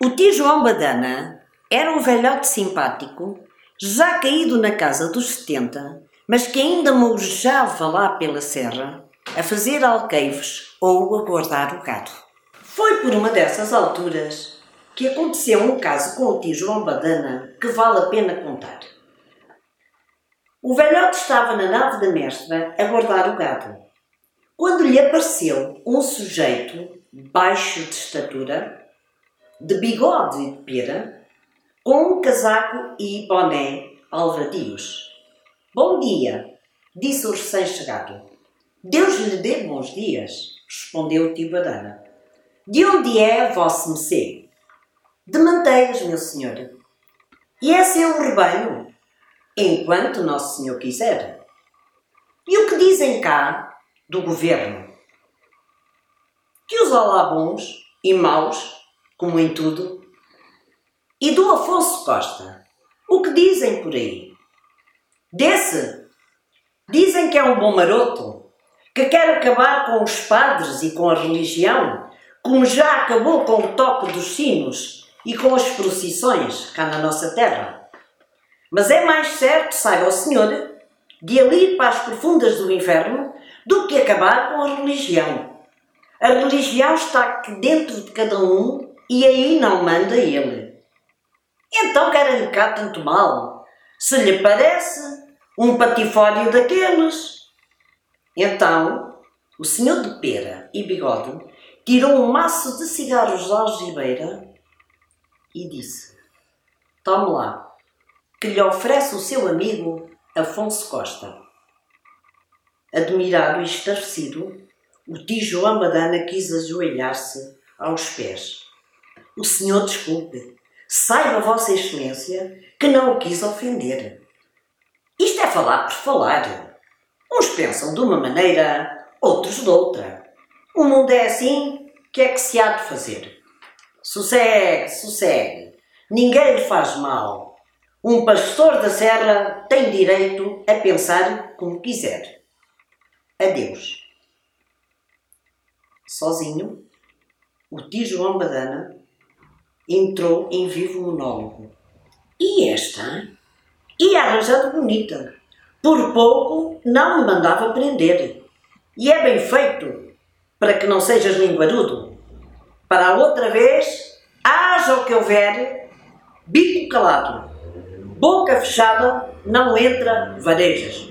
O tio João Badana era um velhote simpático, já caído na casa dos 70, mas que ainda moujava lá pela serra, a fazer alqueires ou a guardar o gado. Foi por uma dessas alturas que aconteceu um caso com o tio João Badana que vale a pena contar. O velhote estava na nave da mestra a guardar o gado, quando lhe apareceu um sujeito baixo de estatura, de bigode e de pera, com um casaco e boné alvadios. Bom dia, disse o recém-chegado. Deus lhe dê bons dias, respondeu o tio Badana. De onde é vosso mercê? De manteigas, meu senhor. E é seu rebanho? Enquanto Nosso Senhor quiser. E o que dizem cá do governo? Que os olá bons e maus, como em tudo, e do Afonso Costa. O que dizem por aí? Desse, dizem que é um bom maroto, que quer acabar com os padres e com a religião, como já acabou com o toque dos sinos e com as procissões cá na nossa terra. Mas é mais certo, saiba o Senhor, de ali para as profundas do inferno, do que acabar com a religião. A religião está dentro de cada um e aí não manda ele. Então querem-lhe cá tanto mal, se lhe parece um patifório daqueles. Então, o senhor de pera e bigode tirou um maço de cigarros de algibeira e disse: Tome lá, que lhe oferece o seu amigo Afonso Costa. Admirado e estarrecido, o João Badana quis ajoelhar-se aos pés. O senhor desculpe, saiba Vossa Excelência que não o quis ofender. Isto é falar por falar. Uns pensam de uma maneira, outros de outra. O mundo é assim, que é que se há de fazer? Sossegue, sossegue. Ninguém lhe faz mal. Um pastor da serra tem direito a pensar como quiser. Adeus. Sozinho, o tio João Badana entrou em vivo monólogo. E esta? Ia arranjado bonita. Por pouco não me mandava prender. E é bem feito, para que não sejas linguarudo. Para a outra vez, haja o que houver, bico calado, boca fechada, não entra varejas.